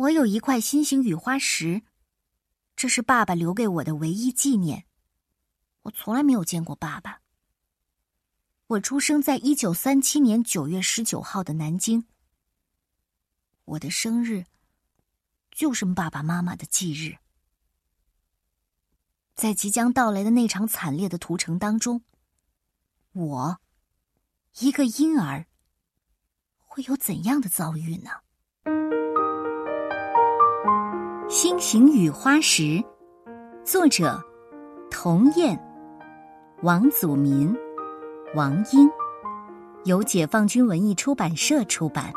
我有一块心形雨花石，这是爸爸留给我的唯一纪念。我从来没有见过爸爸。我出生在一九三七年九月十九号的南京。我的生日就是爸爸妈妈的忌日。在即将到来的那场惨烈的屠城当中，我，一个婴儿，会有怎样的遭遇呢？《心形雨花石》，作者：童燕，王祖民、王英，由解放军文艺出版社出版。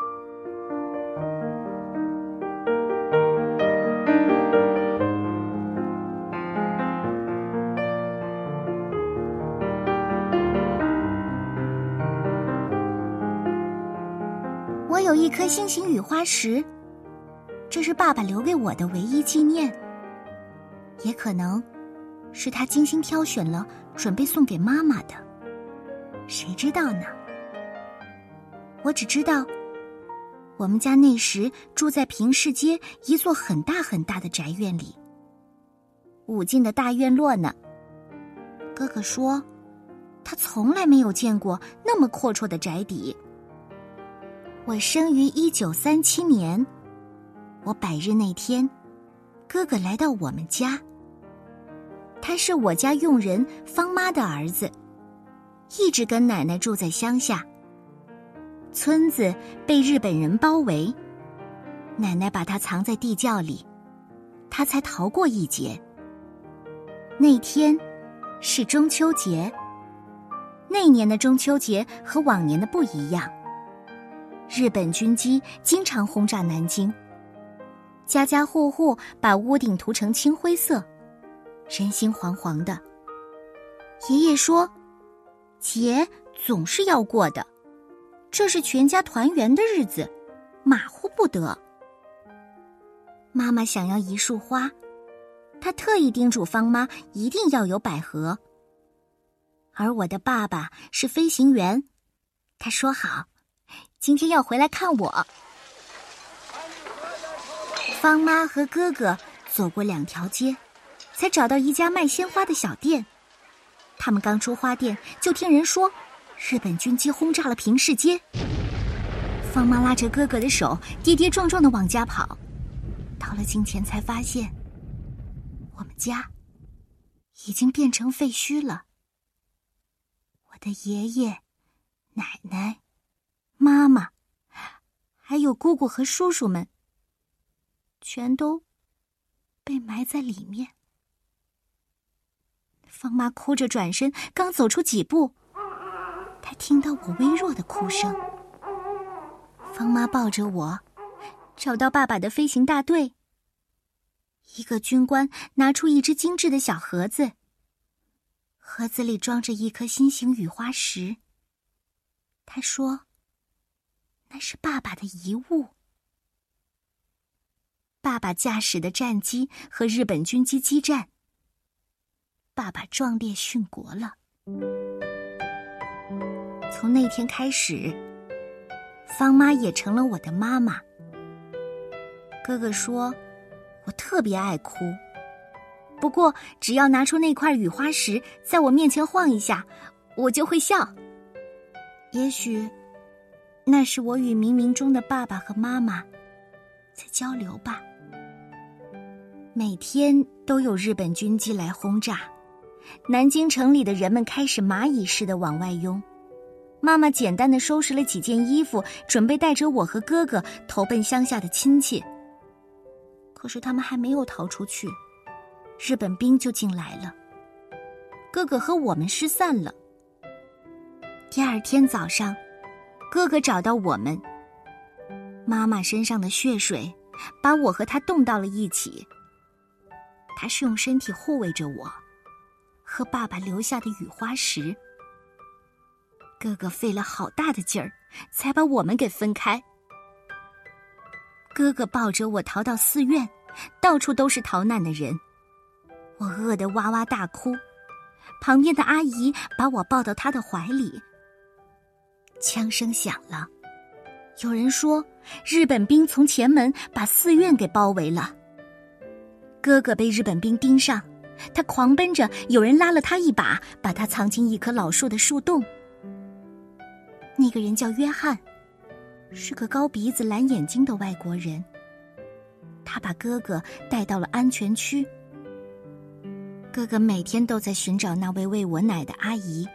我有一颗心形雨花石，这是爸爸留给我的唯一纪念，也可能是他精心挑选了，准备送给妈妈的。谁知道呢？我只知道，我们家那时住在平市街一座很大很大的宅院里，五进的大院落呢。哥哥说，他从来没有见过那么阔绰的宅邸。我生于一九三七年，我百日那天，哥哥来到我们家。他是我家佣人方妈的儿子，一直跟奶奶住在乡下。村子被日本人包围，奶奶把他藏在地窖里，他才逃过一劫。那天是中秋节，那年的中秋节和往年的不一样。日本军机经常轰炸南京，家家户户把屋顶涂成青灰色，人心惶惶的。爷爷说：“节总是要过的，这是全家团圆的日子，马虎不得。”妈妈想要一束花，她特意叮嘱方妈一定要有百合。而我的爸爸是飞行员，他说好。今天要回来看我。方妈和哥哥走过两条街，才找到一家卖鲜花的小店。他们刚出花店，就听人说日本军机轰炸了平市街。方妈拉着哥哥的手，跌跌撞撞的往家跑。到了近前，才发现我们家已经变成废墟了。我的爷爷、奶奶。妈妈，还有姑姑和叔叔们，全都被埋在里面。方妈哭着转身，刚走出几步，她听到我微弱的哭声。方妈抱着我，找到爸爸的飞行大队。一个军官拿出一只精致的小盒子，盒子里装着一颗心形雨花石。他说。那是爸爸的遗物。爸爸驾驶的战机和日本军机激战，爸爸壮烈殉国了。从那天开始，方妈也成了我的妈妈。哥哥说，我特别爱哭，不过只要拿出那块雨花石，在我面前晃一下，我就会笑。也许。那是我与冥冥中的爸爸和妈妈在交流吧。每天都有日本军机来轰炸，南京城里的人们开始蚂蚁似的往外拥。妈妈简单的收拾了几件衣服，准备带着我和哥哥投奔乡下的亲戚。可是他们还没有逃出去，日本兵就进来了。哥哥和我们失散了。第二天早上。哥哥找到我们，妈妈身上的血水把我和他冻到了一起。他是用身体护卫着我，和爸爸留下的雨花石。哥哥费了好大的劲儿，才把我们给分开。哥哥抱着我逃到寺院，到处都是逃难的人，我饿得哇哇大哭。旁边的阿姨把我抱到她的怀里。枪声响了，有人说日本兵从前门把寺院给包围了。哥哥被日本兵盯上，他狂奔着，有人拉了他一把，把他藏进一棵老树的树洞。那个人叫约翰，是个高鼻子、蓝眼睛的外国人。他把哥哥带到了安全区。哥哥每天都在寻找那位喂我奶的阿姨。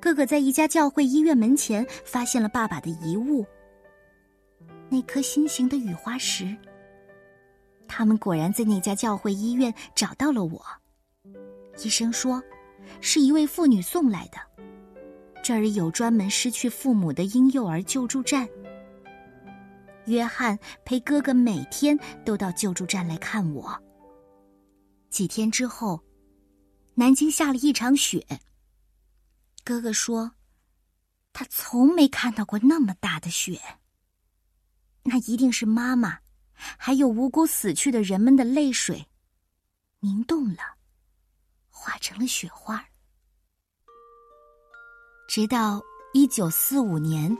哥哥在一家教会医院门前发现了爸爸的遗物——那颗心形的雨花石。他们果然在那家教会医院找到了我。医生说，是一位妇女送来的。这儿有专门失去父母的婴幼儿救助站。约翰陪哥哥每天都到救助站来看我。几天之后，南京下了一场雪。哥哥说，他从没看到过那么大的雪。那一定是妈妈，还有无辜死去的人们的泪水，凝冻了，化成了雪花。直到一九四五年，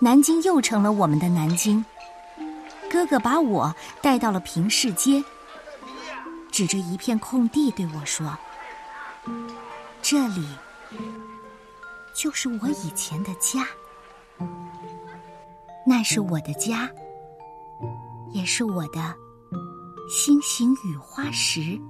南京又成了我们的南京。哥哥把我带到了平市街，指着一片空地对我说：“这里就是我以前的家，那是我的家，也是我的星形雨花石。”